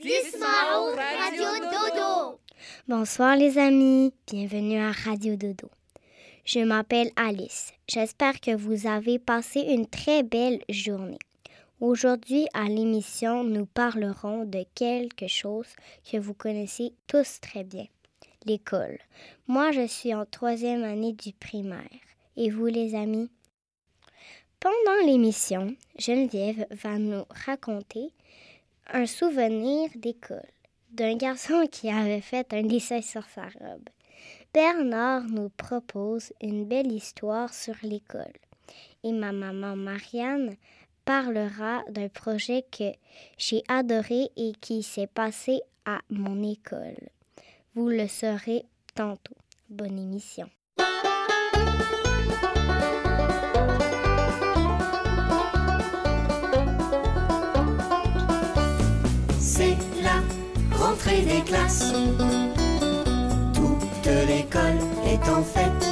Radio Dodo. Bonsoir les amis, bienvenue à Radio Dodo. Je m'appelle Alice. J'espère que vous avez passé une très belle journée. Aujourd'hui, à l'émission, nous parlerons de quelque chose que vous connaissez tous très bien, l'école. Moi, je suis en troisième année du primaire. Et vous, les amis? Pendant l'émission, Geneviève va nous raconter un souvenir d'école d'un garçon qui avait fait un dessin sur sa robe. Bernard nous propose une belle histoire sur l'école. Et ma maman Marianne parlera d'un projet que j'ai adoré et qui s'est passé à mon école. Vous le saurez tantôt. Bonne émission. Toute l'école est en fête.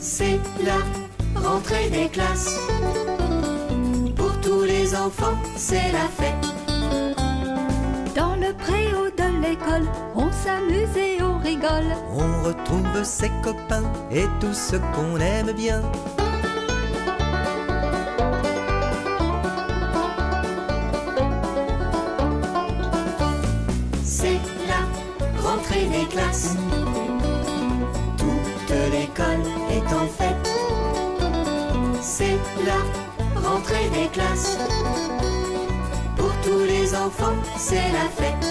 C'est la rentrée des classes. Pour tous les enfants, c'est la fête. Dans le préau de l'école, on s'amuse et on rigole. On retrouve ses copains et tout ce qu'on aime bien. Toute l'école est en fête. C'est la rentrée des classes. Pour tous les enfants, c'est la fête.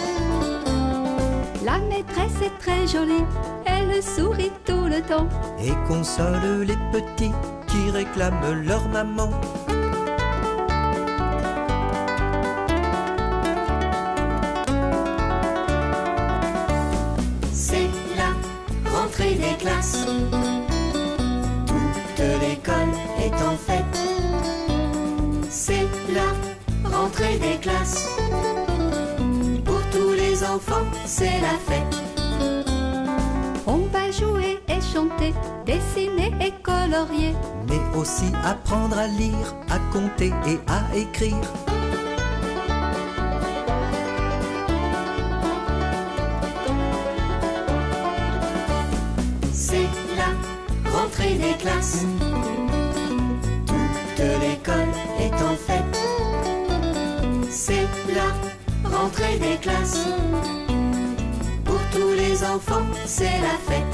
La maîtresse est très jolie, elle sourit tout le temps. Et console les petits qui réclament leur maman. C'est la fête. On va jouer et chanter, dessiner et colorier. Mais aussi apprendre à lire, à compter et à écrire. C'est la fête.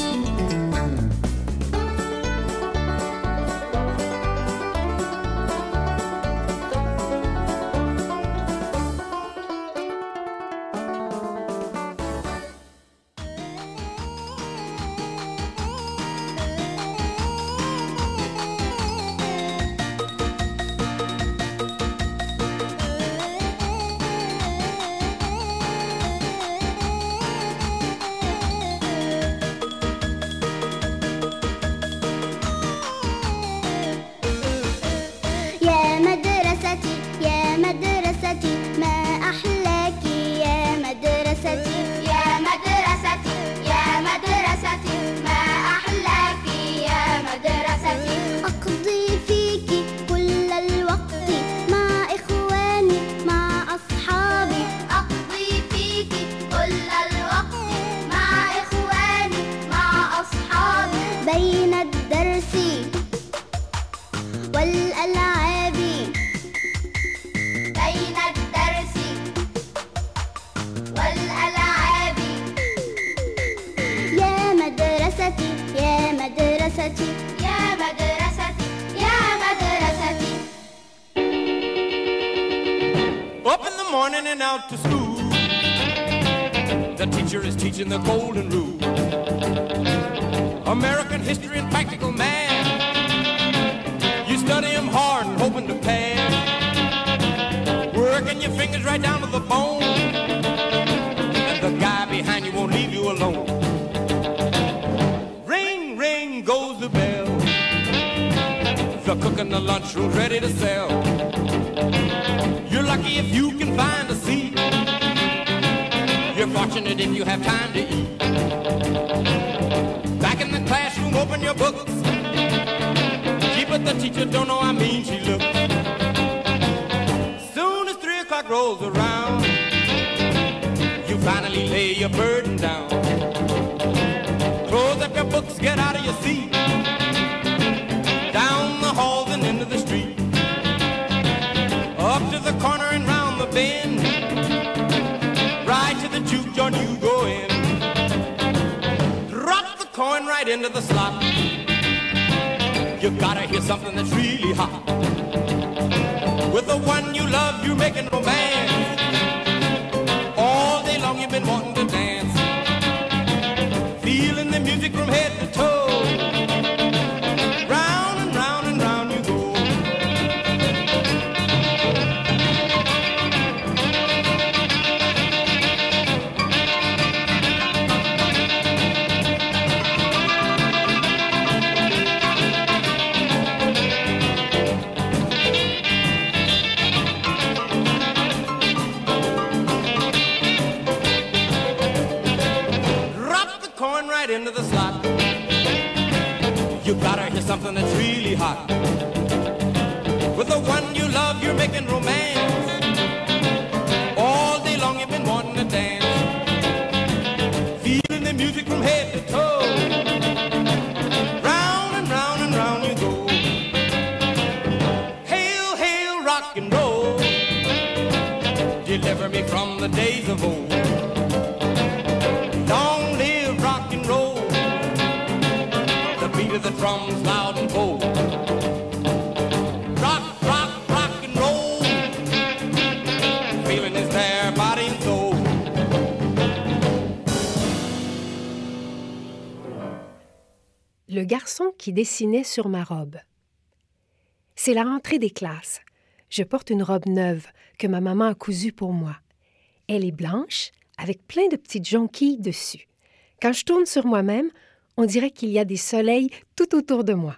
Into the slot. You gotta hear something that's really hot. With the one you love, you're making Le garçon qui dessinait sur ma robe. C'est la rentrée des classes. Je porte une robe neuve que ma maman a cousue pour moi. Elle est blanche, avec plein de petites jonquilles dessus. Quand je tourne sur moi-même, on dirait qu'il y a des soleils tout autour de moi.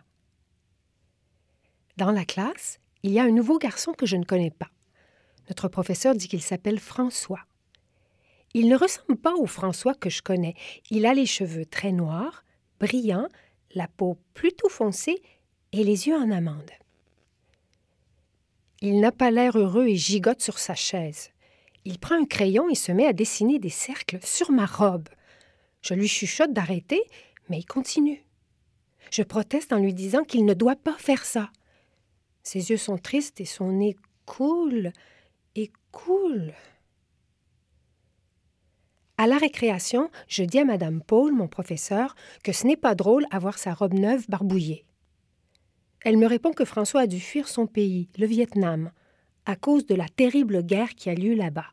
Dans la classe, il y a un nouveau garçon que je ne connais pas. Notre professeur dit qu'il s'appelle François. Il ne ressemble pas au François que je connais. Il a les cheveux très noirs, brillants, la peau plutôt foncée et les yeux en amande. Il n'a pas l'air heureux et gigote sur sa chaise. Il prend un crayon et se met à dessiner des cercles sur ma robe. Je lui chuchote d'arrêter, mais il continue. Je proteste en lui disant qu'il ne doit pas faire ça. Ses yeux sont tristes et son nez coule et coule. À la récréation, je dis à Madame Paul, mon professeur, que ce n'est pas drôle à voir sa robe neuve barbouillée. Elle me répond que François a dû fuir son pays, le Vietnam, à cause de la terrible guerre qui a lieu là-bas.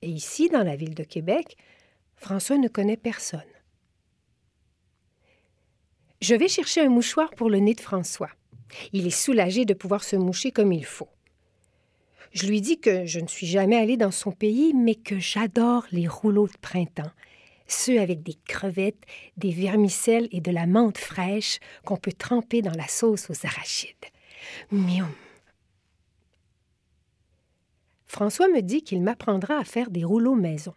Et ici, dans la ville de Québec, François ne connaît personne. Je vais chercher un mouchoir pour le nez de François. Il est soulagé de pouvoir se moucher comme il faut. Je lui dis que je ne suis jamais allée dans son pays, mais que j'adore les rouleaux de printemps, ceux avec des crevettes, des vermicelles et de la menthe fraîche qu'on peut tremper dans la sauce aux arachides. Miam! François me dit qu'il m'apprendra à faire des rouleaux maison.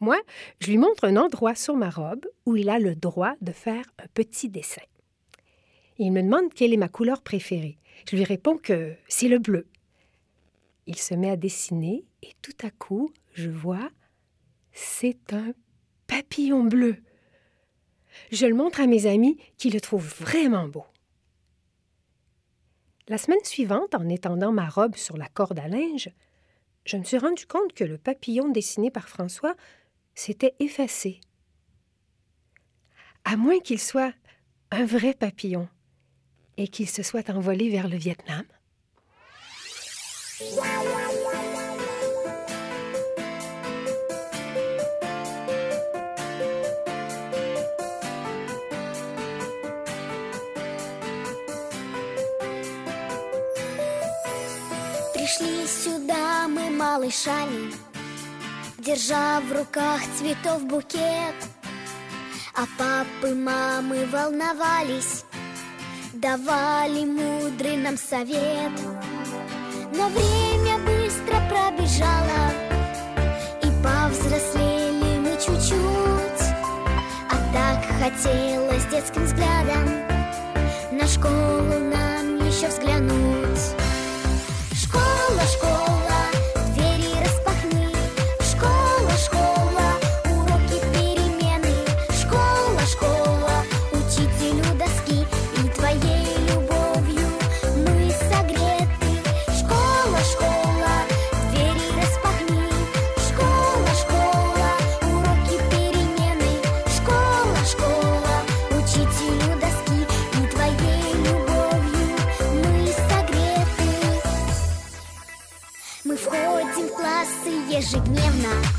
Moi, je lui montre un endroit sur ma robe où il a le droit de faire un petit dessin. Il me demande quelle est ma couleur préférée. Je lui réponds que c'est le bleu. Il se met à dessiner et tout à coup, je vois, c'est un papillon bleu. Je le montre à mes amis qui le trouvent vraiment beau. La semaine suivante, en étendant ma robe sur la corde à linge, je me suis rendu compte que le papillon dessiné par François s'était effacé. À moins qu'il soit un vrai papillon et qu'il se soit envolé vers le Vietnam. Пришли сюда мы малышами, Держа в руках цветов букет. А папы, мамы волновались Давали мудрый нам совет. Время быстро пробежало И повзрослели мы чуть-чуть. А так хотелось детским взглядом На школу нам еще взглянуть. ежедневно.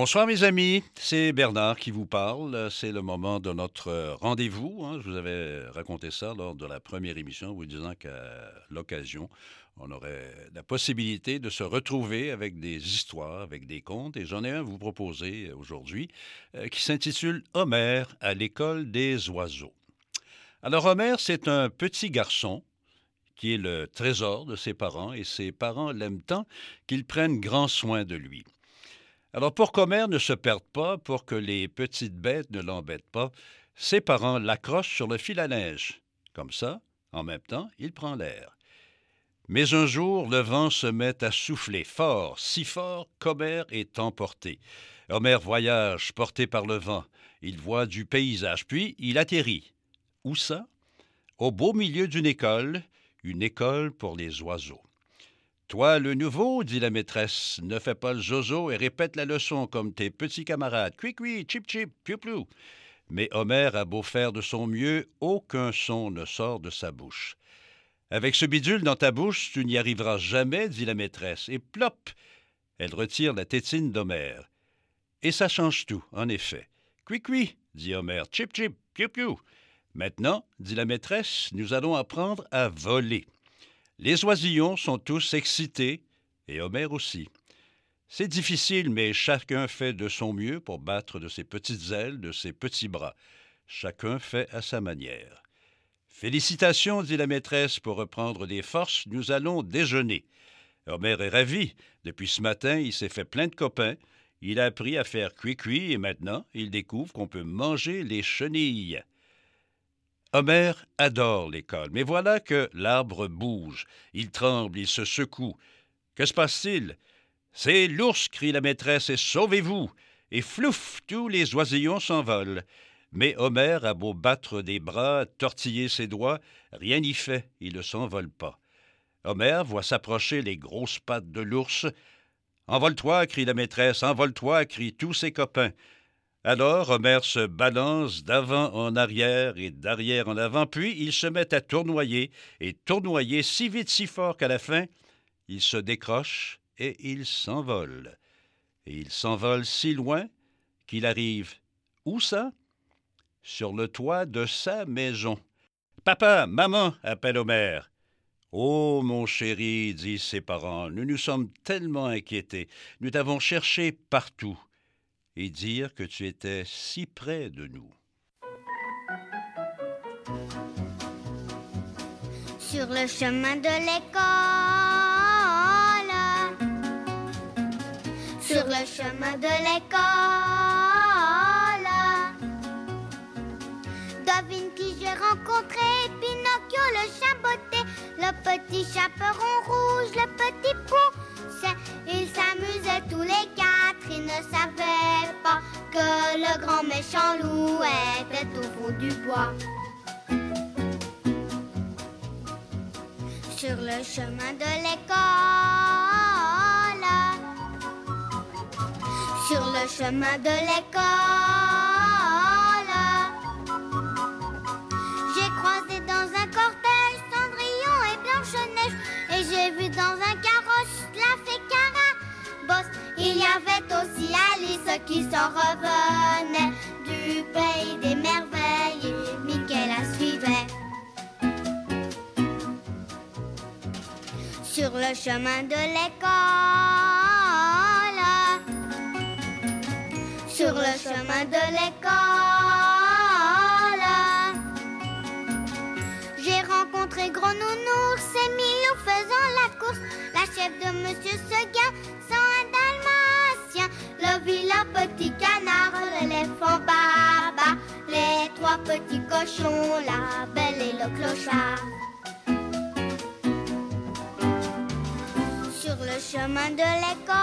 Bonsoir mes amis, c'est Bernard qui vous parle. C'est le moment de notre rendez-vous. hein. Je vous avais raconté ça lors de la première émission, vous disant qu'à l'occasion, on aurait la possibilité de se retrouver avec des histoires, avec des contes. Et j'en ai un à vous proposer aujourd'hui euh, qui s'intitule Homère à l'école des oiseaux. Alors Homère, c'est un petit garçon qui est le trésor de ses parents et ses parents l'aiment tant qu'ils prennent grand soin de lui. Alors pour qu'Homère ne se perde pas, pour que les petites bêtes ne l'embêtent pas, ses parents l'accrochent sur le fil à linge. Comme ça, en même temps, il prend l'air. Mais un jour, le vent se met à souffler fort, si fort qu'Homère est emporté. Homère voyage, porté par le vent. Il voit du paysage, puis il atterrit. Où ça? Au beau milieu d'une école, une école pour les oiseaux. Toi, le nouveau, dit la maîtresse, ne fais pas le zozo et répète la leçon comme tes petits camarades. Cui-cui, chip-chip, piou-plou. Mais Homère a beau faire de son mieux, aucun son ne sort de sa bouche. Avec ce bidule dans ta bouche, tu n'y arriveras jamais, dit la maîtresse, et plop Elle retire la tétine d'Homère. Et ça change tout, en effet. Cui-cui, dit Homère, chip-chip, piou-piou. Maintenant, dit la maîtresse, nous allons apprendre à voler. Les oisillons sont tous excités, et Homère aussi. C'est difficile, mais chacun fait de son mieux pour battre de ses petites ailes, de ses petits bras. Chacun fait à sa manière. Félicitations, dit la maîtresse, pour reprendre des forces, nous allons déjeuner. Homère est ravi. Depuis ce matin, il s'est fait plein de copains. Il a appris à faire cuit-cuit et maintenant, il découvre qu'on peut manger les chenilles. Homère adore l'école, mais voilà que l'arbre bouge. Il tremble, il se secoue. Que se passe-t-il? C'est l'ours, crie la maîtresse, et sauvez-vous! Et flouf, tous les oisillons s'envolent. Mais Homère a beau battre des bras, tortiller ses doigts, rien n'y fait, il ne s'envole pas. Homère voit s'approcher les grosses pattes de l'ours. Envole-toi, crie la maîtresse, envole-toi, crient tous ses copains. Alors Homère se balance d'avant en arrière et d'arrière en avant, puis il se met à tournoyer, et tournoyer si vite, si fort qu'à la fin, il se décroche et il s'envole. Et il s'envole si loin qu'il arrive. Où ça? Sur le toit de sa maison. Papa, maman, appelle Homère. Oh, mon chéri, disent ses parents, nous nous sommes tellement inquiétés. Nous t'avons cherché partout et dire que tu étais si près de nous. Sur le chemin de l'école, sur le chemin de l'école, devine qui j'ai rencontré, Pinocchio le chaboté, le petit chaperon rouge, le petit pousset. Ils s'amusaient tous les quatre, ils ne savaient pas que le grand méchant loup était au fond du bois. Sur le chemin de l'école, sur le chemin de l'école, qui s'en revenait du pays des merveilles, Mickey la suivait. sur le chemin de l'école. Sur le chemin de l'école. J'ai rencontré Gros Nounours et Milou faisant la course. La chef de Monsieur Seguin vilain petit canard, l'éléphant baba. Les trois petits cochons, la belle et le clochard. sur le chemin de l'école.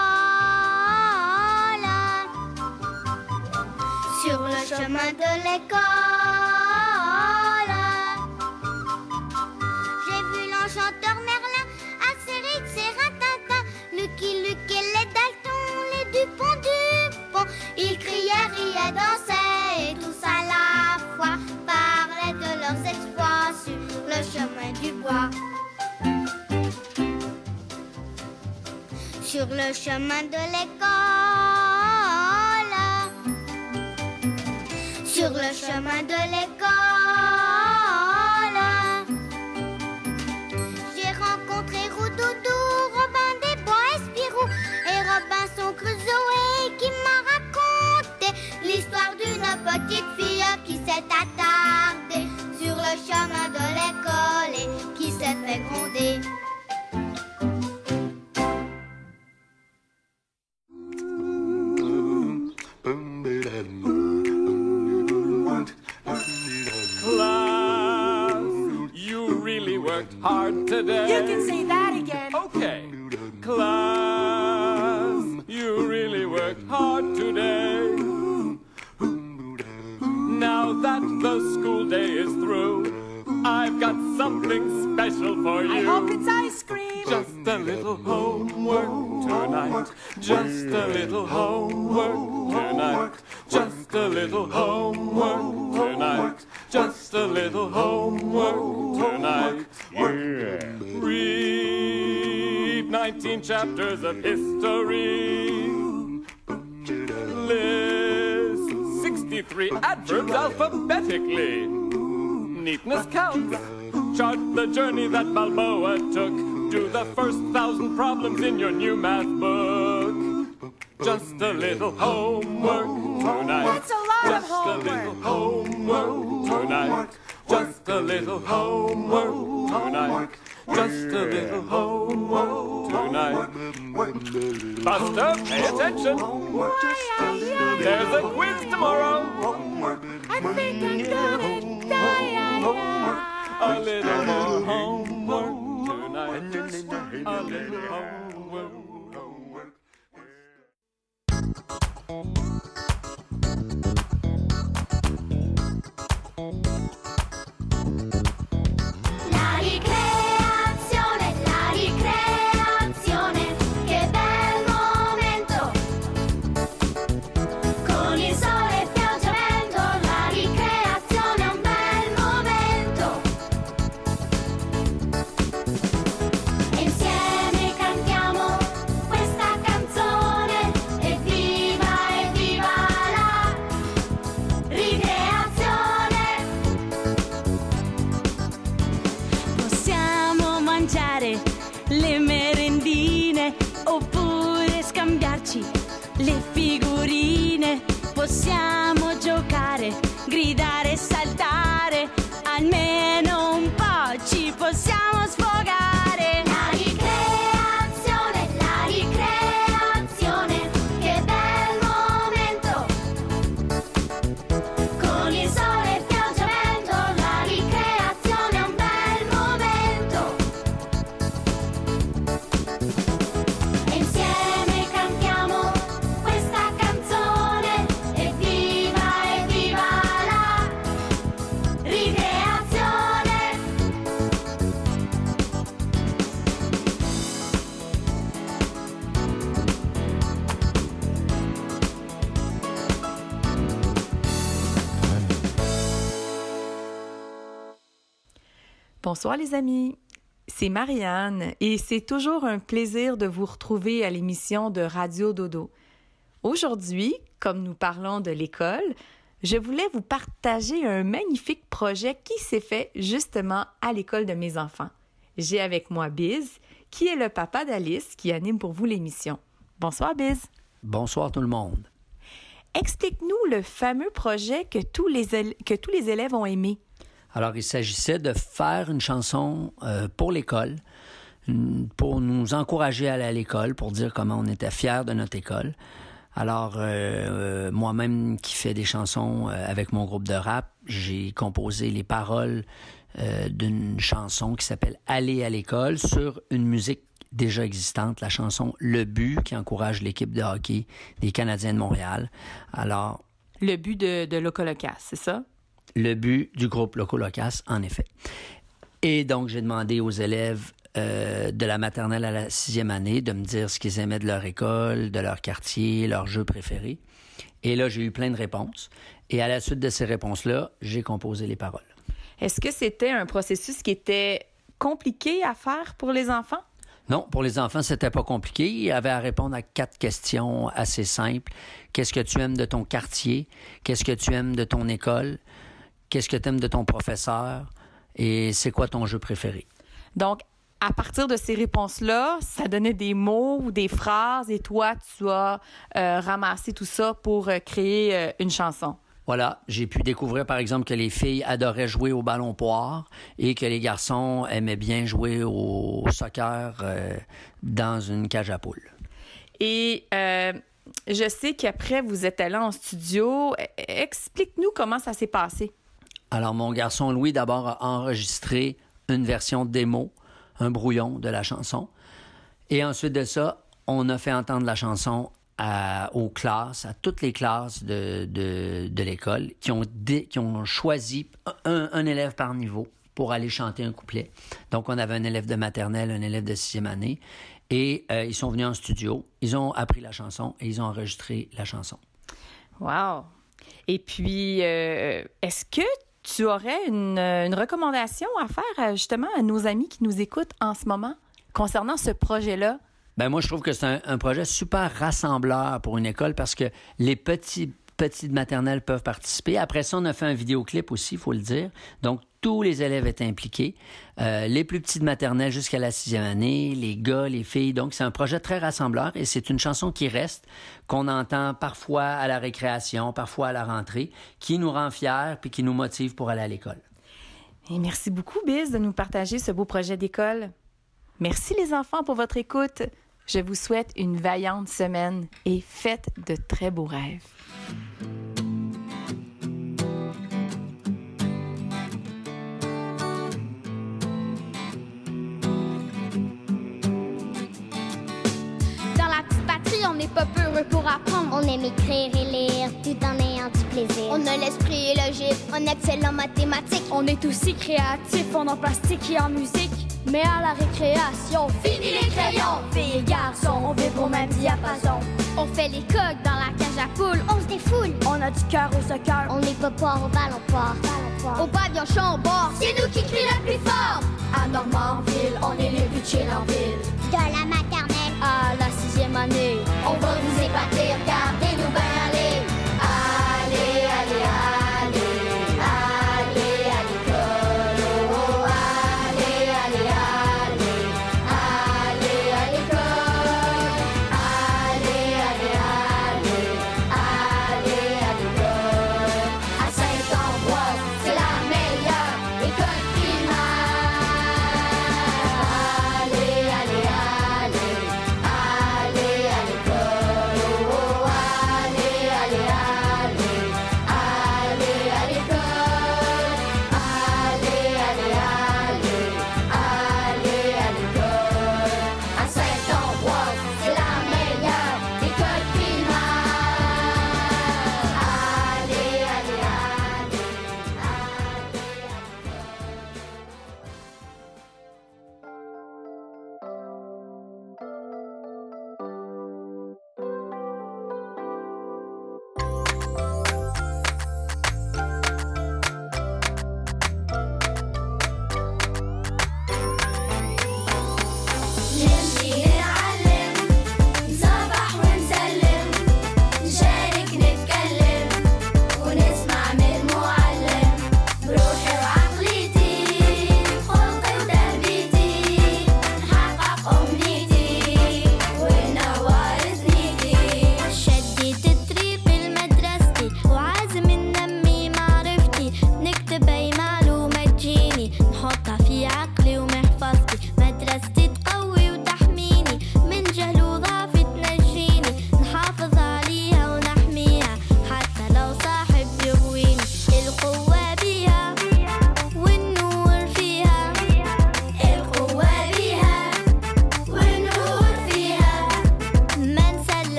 Sur le chemin de l'école. Sur le chemin de l'école, sur le chemin de l'école. Thousand problems in your new math book. Just a little homework tonight. That's a lot of Just a little homework tonight. Just a little homework tonight. Just a little homework tonight. Buster, pay attention. There's a quiz tomorrow. I think I got it. A little more homework just one a little Bonsoir les amis, c'est Marianne et c'est toujours un plaisir de vous retrouver à l'émission de Radio Dodo. Aujourd'hui, comme nous parlons de l'école, je voulais vous partager un magnifique projet qui s'est fait justement à l'école de mes enfants. J'ai avec moi Biz, qui est le papa d'Alice qui anime pour vous l'émission. Bonsoir Biz. Bonsoir tout le monde. Explique-nous le fameux projet que tous les, que tous les élèves ont aimé. Alors, il s'agissait de faire une chanson euh, pour l'école, pour nous encourager à aller à l'école, pour dire comment on était fiers de notre école. Alors, euh, euh, moi-même qui fais des chansons avec mon groupe de rap, j'ai composé les paroles d'une chanson qui s'appelle Aller à l'école sur une musique déjà existante, la chanson Le But, qui encourage l'équipe de hockey des Canadiens de Montréal. Alors, Le but de, de c'est ça? Le but du groupe Loco Locas, en effet. Et donc, j'ai demandé aux élèves euh, de la maternelle à la sixième année de me dire ce qu'ils aimaient de leur école, de leur quartier, leur jeu préféré. Et là, j'ai eu plein de réponses. Et à la suite de ces réponses-là, j'ai composé les paroles. Est-ce que c'était un processus qui était compliqué à faire pour les enfants? Non, pour les enfants, c'était pas compliqué. Il avait à répondre à quatre questions assez simples. Qu'est-ce que tu aimes de ton quartier? Qu'est-ce que tu aimes de ton école? Qu'est-ce que tu aimes de ton professeur? Et c'est quoi ton jeu préféré? Donc, à partir de ces réponses-là, ça donnait des mots ou des phrases et toi, tu as euh, ramassé tout ça pour euh, créer euh, une chanson. Voilà, j'ai pu découvrir par exemple que les filles adoraient jouer au ballon poire et que les garçons aimaient bien jouer au soccer dans une cage à poules. Et je sais qu'après, vous êtes allé en studio. E- Explique-nous comment ça s'est passé. Alors mon garçon Louis d'abord a enregistré une version démo, un brouillon de la chanson. Et ensuite de ça, on a fait entendre la chanson aux classes, à toutes les classes de, de, l'école qui ont, qui ont choisi un, un élève par niveau pour aller chanter un couplet. Donc, on avait un élève de maternelle, un élève de sixième année, et euh, ils sont venus en studio, ils ont appris la chanson et ils ont enregistré la chanson. Wow! Et puis, euh, est-ce que tu aurais une, une recommandation à faire euh, justement à nos amis qui nous écoutent en ce moment concernant ce projet-là? Ben moi, je trouve que c'est un projet super rassembleur pour une école parce que les petits petites maternelles peuvent participer. Après ça, on a fait un vidéoclip aussi, il faut le dire. Donc, tous les élèves étaient impliqués. Euh, les plus petites maternelles jusqu'à la sixième année, les gars, les filles. Donc, c'est un projet très rassembleur et c'est une chanson qui reste, qu'on entend parfois à la récréation, parfois à la rentrée, qui nous rend fiers puis qui nous motive pour aller à l'école. Et merci beaucoup, Biz, de nous partager ce beau projet d'école. Merci les enfants pour votre écoute. Je vous souhaite une vaillante semaine et faites de très beaux rêves. Dans la petite patrie, on n'est pas peureux pour apprendre. On aime écrire et lire tout en ayant du plaisir. On a l'esprit logique, on excelle en mathématiques. On est aussi créatifs, on en plastique et en musique. Mais à la récréation, Fini les crayons! filles et garçons, on vibre au même diapason. On fait les coques dans la cage à poules, on se défoule. On a du cœur au soccer. On n'est pas port au ballon port. Au pavillon chambord, c'est nous qui crie le plus fort. À Normandville, on est les plus chill en ville. De la maternelle À la sixième année, On va vous épater, regardez-nous bien aller. Allez, allez, allez,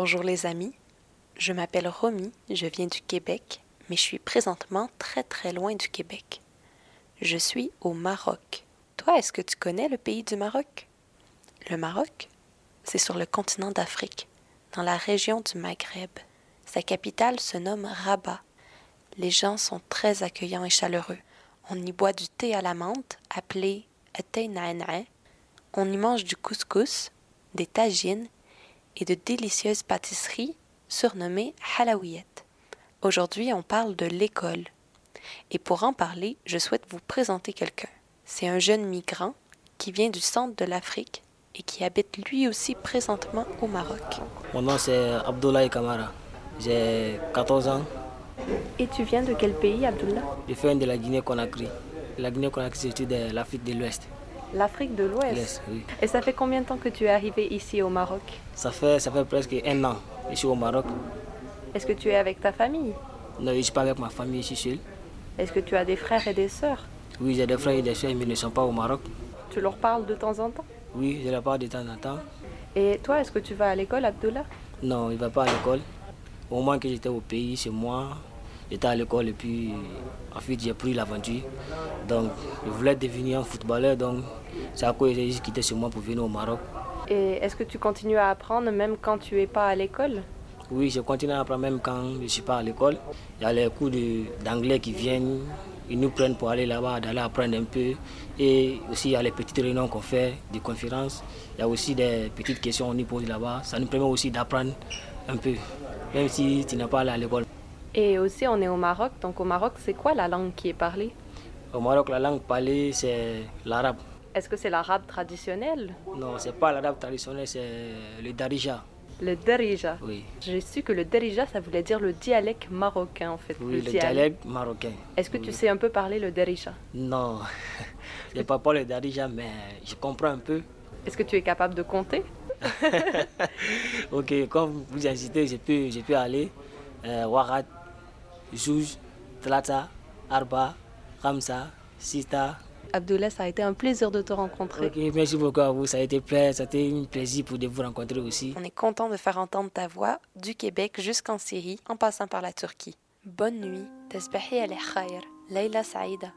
Bonjour les amis, je m'appelle Romy, je viens du Québec, mais je suis présentement très très loin du Québec. Je suis au Maroc. Toi, est-ce que tu connais le pays du Maroc? Le Maroc, c'est sur le continent d'Afrique, dans la région du Maghreb. Sa capitale se nomme Rabat. Les gens sont très accueillants et chaleureux. On y boit du thé à la menthe, appelé thé. On y mange du couscous, des tagines et de délicieuses pâtisseries surnommées halawiyat. Aujourd'hui, on parle de l'école. Et pour en parler, je souhaite vous présenter quelqu'un. C'est un jeune migrant qui vient du centre de l'Afrique et qui habite lui aussi présentement au Maroc. Mon nom c'est Abdoulaye Kamara. J'ai 14 ans. Et tu viens de quel pays, Abdullah Je viens de la Guinée-Conakry. La Guinée-Conakry, c'est de l'Afrique de l'Ouest. L'Afrique de l'Ouest oui. Et ça fait combien de temps que tu es arrivé ici au Maroc? Ça fait, ça fait presque un an. Je suis au Maroc. Est-ce que tu es avec ta famille? Non, je ne suis pas avec ma famille, suis seul. Est-ce que tu as des frères et des sœurs? Oui, j'ai des frères et des soeurs, mais ils ne sont pas au Maroc. Tu leur parles de temps en temps? Oui, je leur parle de temps en temps. Et toi, est-ce que tu vas à l'école, Abdullah? Non, il ne va pas à l'école. Au moment que j'étais au pays, c'est moi. J'étais à l'école et puis ensuite j'ai pris l'aventure. Donc je voulais devenir un footballeur, donc c'est à quoi j'ai quitté chez moi pour venir au Maroc. Et est-ce que tu continues à apprendre même quand tu n'es pas à l'école? Oui, je continue à apprendre même quand je ne suis pas à l'école. Il y a les cours d'anglais qui viennent, ils nous prennent pour aller là-bas, d'aller apprendre un peu. Et aussi il y a les petites réunions qu'on fait, des conférences. Il y a aussi des petites questions qu'on nous pose là-bas. Ça nous permet aussi d'apprendre un peu, même si tu n'es pas allé à l'école. Et aussi, on est au Maroc. Donc, au Maroc, c'est quoi la langue qui est parlée? Au Maroc, la langue parlée, c'est l'arabe. Est-ce que c'est l'arabe traditionnel? Non, c'est pas l'arabe traditionnel, c'est le darija. Le derija Oui. J'ai su que le derija, ça voulait dire le dialecte marocain, en fait. Oui, le dialecte marocain. Est-ce que tu sais un peu parler le derija Non, je ne parle pas le darija, mais je comprends un peu. Est-ce que tu es capable de compter? Ok, comme vous incitez, je peux, je peux aller. Euh, Warat, Jouj, Tlata, Arba, Ramsa, Sita. Abdoulaye, ça a été un plaisir de te rencontrer. Merci beaucoup à vous, ça a été, un plaisir pour de vous rencontrer aussi. On est content de faire entendre ta voix du Québec jusqu'en Syrie en passant par la Turquie. Bonne nuit, Tasbahi al-Khair, Leila Saïda.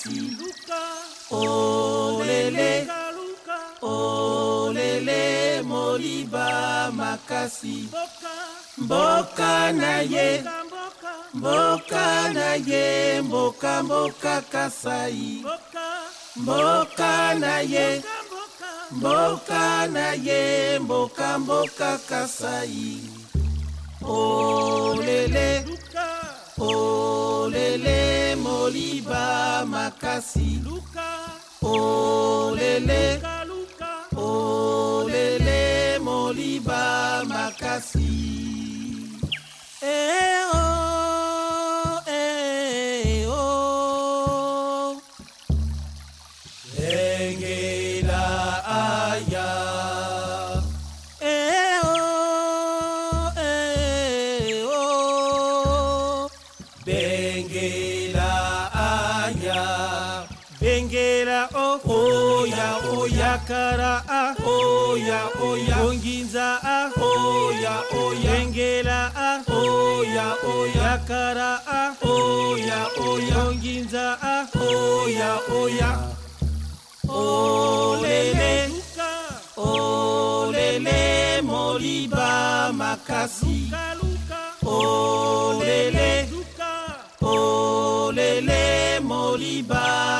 makasi olele. Olele moliba makasi. Mboka. Na ye. Mboka na ye. Mboka mboka kasai. Mboka. Na ye. Mboka na ye. Mboka mboka kasai. Olele. Oh, olele moliba makasi. Luka. Olele. Olele moliba makasi. oya oya kara a oya oya. Onginza a oya oya. Engela a ah. oya oya. Kara a oya oya. Onginza a oya oya. Olele olele moliba makasi. Olele olele moliba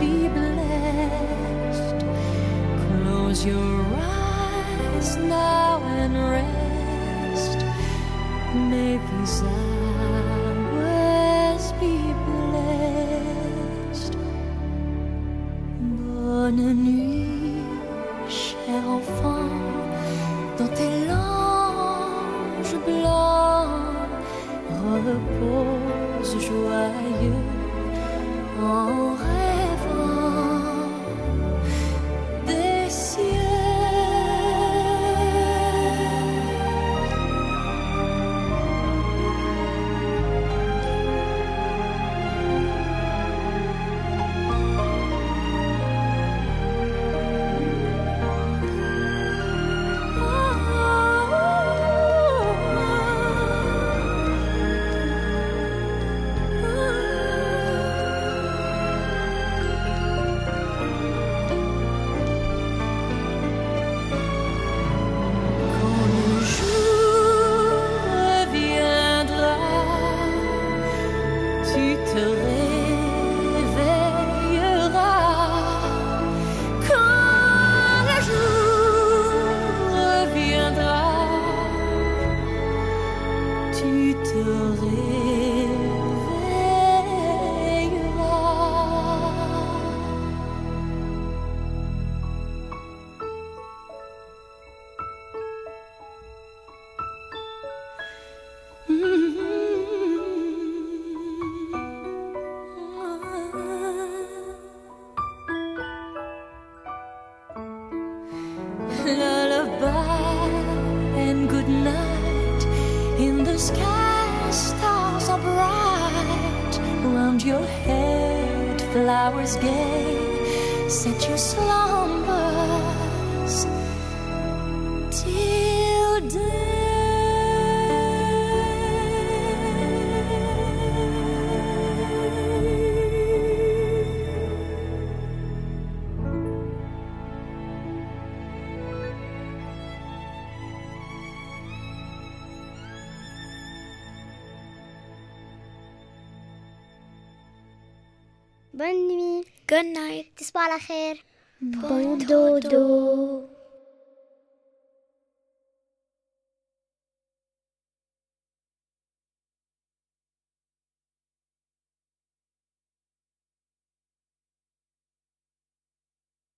be blessed. Close your eyes now and rest. May these hours Bonne